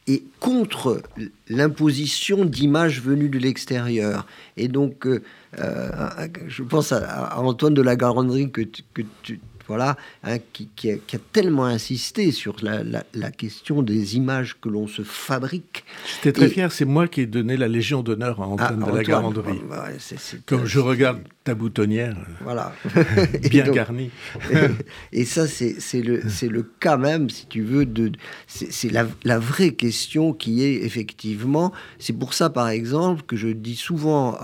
Et contre l'imposition d'images venues de l'extérieur. Et donc, euh, euh, je pense à, Antoine de la Garandrie que, que tu, voilà, hein, qui, a, tellement insisté sur la, question des images que l'on se fabrique. J'étais très fier, c'est moi qui ai donné la Légion d'honneur à Antoine ah, de la Garanderie. Bah, Comme je regarde ta boutonnière, voilà. bien garnie. et, ça, c'est le, le cas même, si tu veux, de, c'est la, la, vraie question qui est effectivement, c'est pour ça, par exemple, que je dis souvent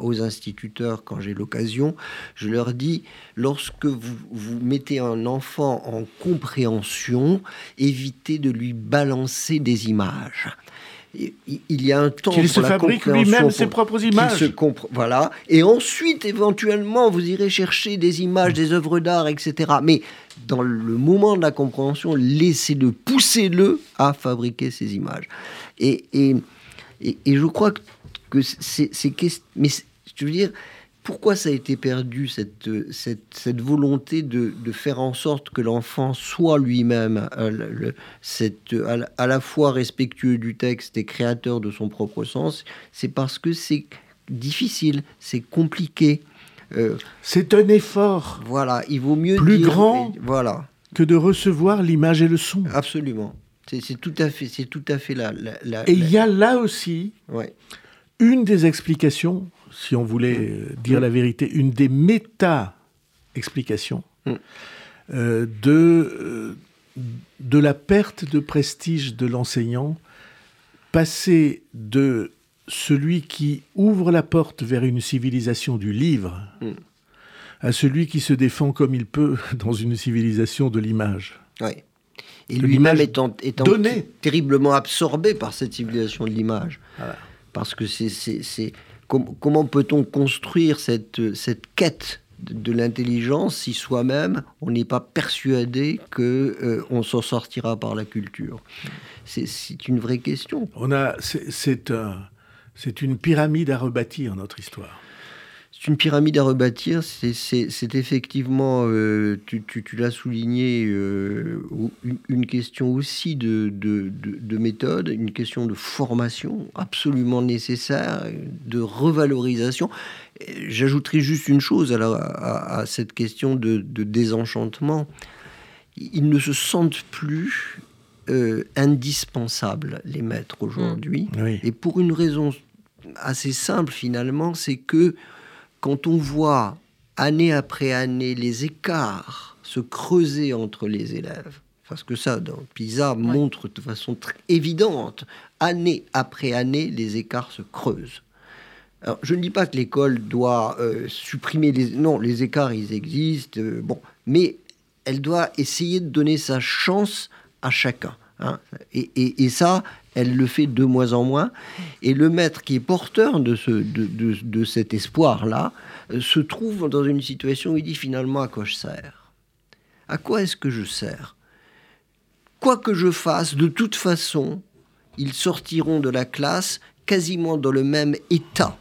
aux instituteurs, quand j'ai l'occasion, je leur dis, lorsque vous, vous mettez un enfant en compréhension, évitez de lui balancer des images. Il y a un temps qu'il se fabrique lui-même ses propres images. Se voilà. Et ensuite, éventuellement, vous irez chercher des images, des œuvres d'art, etc. Mais dans le moment de la compréhension, laissez-le, poussez-le à fabriquer ces images. Et, et, et, je crois que c'est... Mais je veux dire, pourquoi ça a été perdu, cette, cette, cette volonté de, de, faire en sorte que l'enfant soit lui-même euh, à, la fois respectueux du texte et créateur de son propre sens C'est parce que c'est difficile, c'est compliqué. Euh, c'est un effort. Voilà, il vaut mieux plus dire, grand voilà. que de recevoir l'image et le son. Absolument. C'est tout à fait, c'est tout à fait la, et il y a là aussi ouais. une des explications si on voulait euh, dire la vérité, une des méta-explications mm. euh, de, euh, de la perte de prestige de l'enseignant, passer de celui qui ouvre la porte vers une civilisation du livre mm. à celui qui se défend comme il peut dans une civilisation de l'image. Oui. Et lui-même étant, étant terriblement absorbé par cette civilisation de l'image. Parce que c'est comment peut-on construire cette, cette quête de, l'intelligence si soi-même on n'est pas persuadé que euh, s'en sortira par la culture? C'est une vraie question. On a c'est c'est une pyramide à rebâtir notre histoire. C'est une pyramide à rebâtir. C'est effectivement, euh, tu, l'as souligné, euh, une, question aussi de, de, méthode, une question de formation absolument nécessaire, de revalorisation. J'ajouterai juste une chose à, cette question de, désenchantement. Ils ne se sentent plus euh, indispensables, les maîtres aujourd'hui. Et pour une raison assez simple finalement, c'est que quand on voit année après année les écarts se creuser entre les élèves, parce que ça, dans PISA, montre de façon très évidente, année après année, les écarts se creusent. Alors, je ne dis pas que l'école doit euh, supprimer les... Non, les écarts, ils existent, euh, bon, mais elle doit essayer de donner sa chance à chacun. Hein. Et, ça, elle le fait de moins en moins. Et le maître qui est porteur de, ce, de, cet espoir-là euh, se trouve dans une situation où il dit finalement à quoi je sers? À quoi est-ce que je sers? Quoi que je fasse, de toute façon, ils sortiront de la classe quasiment dans le même état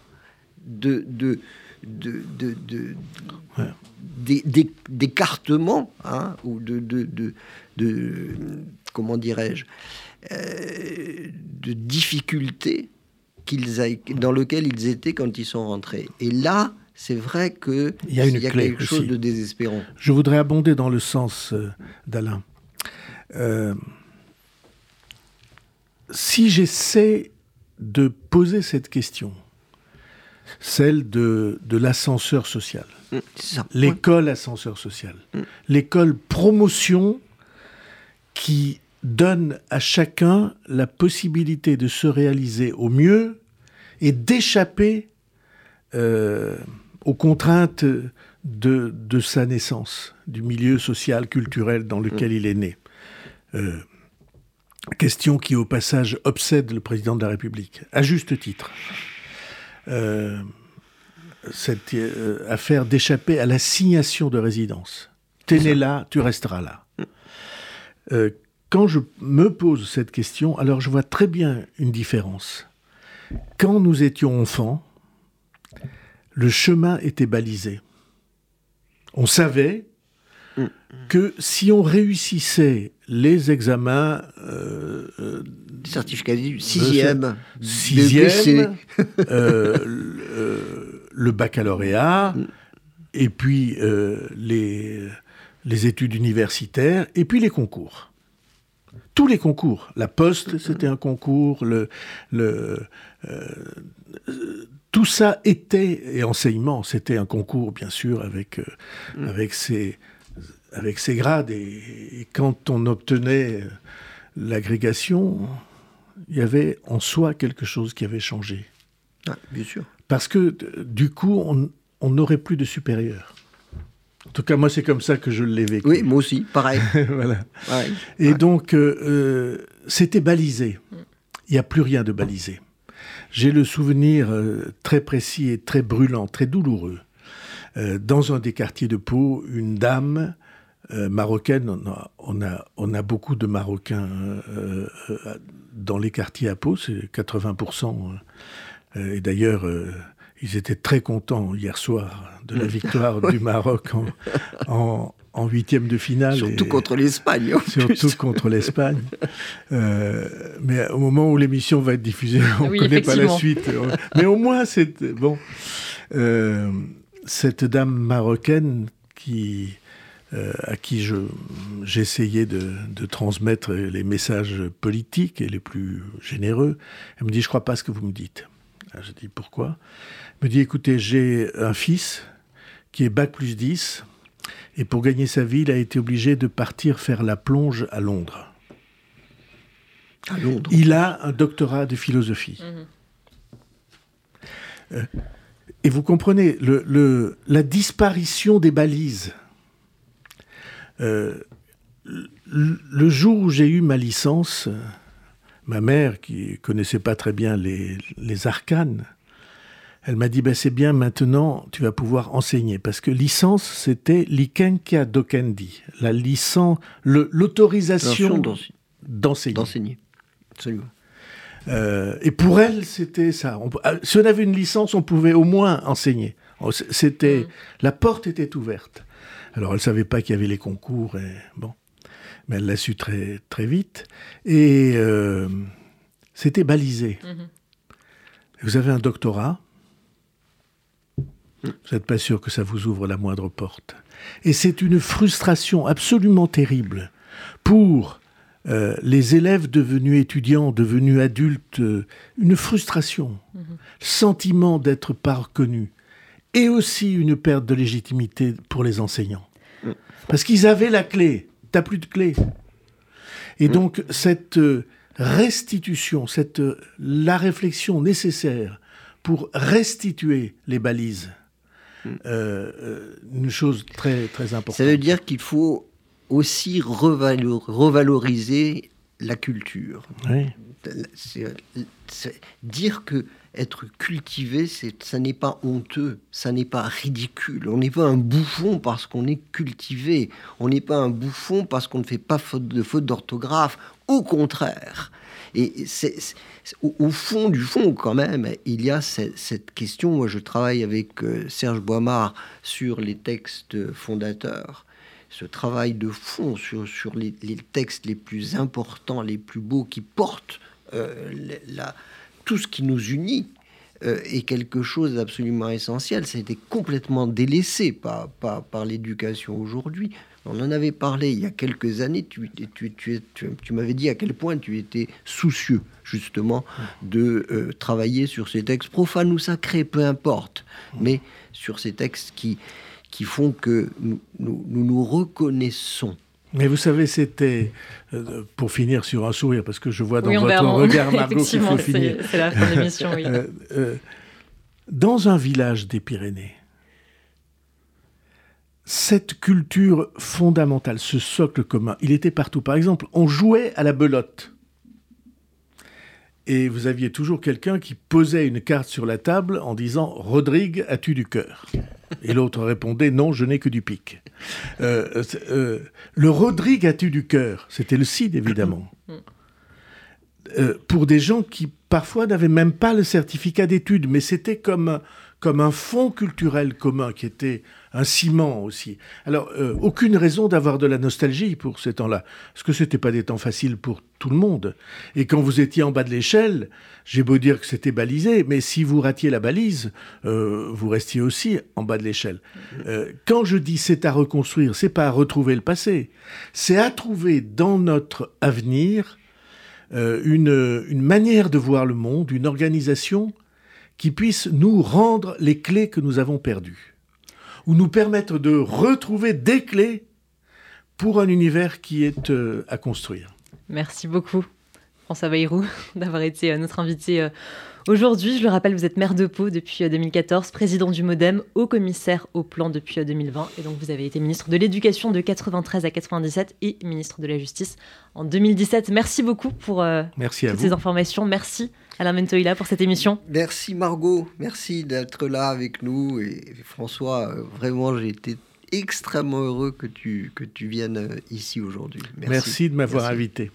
de, de, de, de, d'écartement hein, ou de, de, de, comment dirais-je? Euh, de difficulté qu'ils dans lequel ils étaient quand ils sont rentrés. Et là, c'est vrai qu'il y a, une quelque chose de désespérant. Je voudrais abonder dans le sens euh, d'Alain. Euh, si j'essaie de poser cette question, celle de, de l'ascenseur social, mmh, l'école ascenseur social, mmh. l'école promotion qui donne à chacun la possibilité de se réaliser au mieux et d'échapper euh, aux contraintes de, de, sa naissance, du milieu social, culturel dans lequel mmh. il est né. Euh, Question qui, au passage, obsède le président de la République, à juste titre. Euh, cette affaire d'échapper à l'assignation de résidence. T'es né là, tu resteras là. Euh, quand je me pose cette question, alors je vois très bien une différence. Quand nous étions enfants, le chemin était balisé. On savait que si on réussissait les examens... Euh, euh Certificat du sixième. Sixième, euh, le baccalauréat, et puis euh, les, les études universitaires, et puis les concours. Tous les concours. La poste, c'était un concours. Le, le, tout ça était, et enseignement, c'était un concours, bien sûr, avec, mm. avec ses avec ses grades. Et, quand on obtenait l'agrégation, il y avait en soi quelque chose qui avait changé. Ah, bien sûr. Parce que du coup, on n'aurait plus de supérieur. En tout cas, moi, c'est comme ça que je l'ai vécu. Oui, moi aussi, pareil. voilà. Et donc, euh, euh, c'était balisé. Il n'y a plus rien de balisé. J'ai le souvenir euh, très précis et très brûlant, très douloureux. dans un des quartiers de Pau, une dame marocaine, on a, on, a, beaucoup de Marocains dans les quartiers à Pau, c'est 80%. et d'ailleurs, ils étaient très contents hier soir de la victoire du Maroc en, en, huitième de finale. Surtout contre l'Espagne. Surtout contre l'Espagne. mais au moment où l'émission va être diffusée, on ne connaît pas la suite. Mais au moins, c'est bon. cette dame marocaine qui euh, à qui j'essayais de, de, transmettre les messages politiques et les plus généreux. Elle me dit, je crois pas ce que vous me dites. Je dis, pourquoi? Me dit, écoutez, j'ai un fils qui est bac plus 10, et pour gagner sa vie, il a été obligé de partir faire la plonge à Londres. À Londres Il a un doctorat de philosophie. Mhm. Euh, et vous comprenez, le, le, la disparition des balises euh, le jour où j'ai eu ma licence, ma mère, qui connaissait pas très bien les, arcanes, elle m'a dit, ben c'est bien, maintenant, tu vas pouvoir enseigner. Parce que licence, c'était likenkia dokendi, la licence, l'autorisation d'enseigner. D'enseigner, euh, et pour elle, c'était ça. Euh, si on avait une licence, on pouvait au moins enseigner. C'était, mm. la porte était ouverte. Alors elle ne savait pas qu'il y avait les concours, et bon, mais elle l'a su très, très vite. Et euh, c'était balisé. Mhm. Vous avez un doctorat, vous n'êtes pas sûr que ça vous ouvre la moindre porte. Et c'est une frustration absolument terrible pour euh, les élèves devenus étudiants, devenus adultes, euh, une frustration, mhm. sentiment d'être pas reconnu, et aussi une perte de légitimité pour les enseignants. Parce qu'ils avaient la clé. T'as plus de clé. Et donc, cette euh, restitution, cette, la réflexion nécessaire pour restituer les balises, euh, une chose très, très importante. Ça veut dire qu'il faut aussi revaloriser la culture. Oui. dire que être cultivé, ça n'est pas honteux, ça n'est pas ridicule. On n'est pas un bouffon parce qu'on est cultivé. On n'est pas un bouffon parce qu'on ne fait pas faute de faute d'orthographe. Au contraire, Et c'est, au, fond du fond, quand même, il y a cette, question. Moi, je travaille avec euh, Serge Boimard sur les textes fondateurs. Ce travail de fond sur, sur les, textes les plus importants, les plus beaux, qui portent euh, tout ce qui nous unit euh, est quelque chose d'absolument essentiel. Ça a été complètement délaissé par, par l'éducation aujourd'hui. On en avait parlé il y a quelques années. Tu, tu, tu, tu m'avais dit à quel point tu étais soucieux, justement, de euh, travailler sur ces textes profanes ou sacrés, peu importe, mais sur ces textes qui, qui font que nous nous, nous, reconnaissons. Mais vous savez, c'était, euh, pour finir sur un sourire, parce que je vois dans votre regard, Margot, qu'il faut finir. C'est la fin de l'émission, oui. Euh, dans un village des Pyrénées, cette culture fondamentale, ce socle commun, il était partout. Par exemple, on jouait à la belote. Et vous aviez toujours quelqu'un qui posait une carte sur la table en disant Rodrigue, as-tu du cœur? Et l'autre répondait Non, je n'ai que du pic. Euh, euh, le Rodrigue, as-tu du cœur? C'était le CID, évidemment. Euh, pour des gens qui parfois n'avaient même pas le certificat d'études, mais c'était comme comme un fond culturel commun qui était un ciment aussi. Alors, euh, aucune raison d'avoir de la nostalgie pour ces temps-là, parce que ce n'était pas des temps faciles pour tout le monde. Et quand vous étiez en bas de l'échelle, j'ai beau dire que c'était balisé, mais si vous ratiez la balise, euh, vous restiez aussi en bas de l'échelle. Euh, quand je dis c'est à reconstruire, c'est pas à retrouver le passé, c'est à trouver dans notre avenir une, une manière de voir le monde, une organisation qui puisse nous rendre les clés que nous avons perdues, ou nous permettre de retrouver des clés pour un univers qui est euh, à construire. Merci beaucoup, François Bayrou, d'avoir été euh, notre invité euh, aujourd'hui. Je le rappelle, vous êtes maire de Pau depuis 2014, président du Modem, haut commissaire au plan depuis 2020, et donc vous avez été ministre de l'Éducation de 93 à 97 et ministre de la Justice en 2017. Merci beaucoup pour toutes ces informations. Merci Alain Mentoïla pour cette émission. Merci Margot, merci d'être là avec nous. Et François, euh, vraiment, j'ai été extrêmement heureux que tu, que tu viennes euh, ici aujourd'hui. Merci. de m'avoir invité.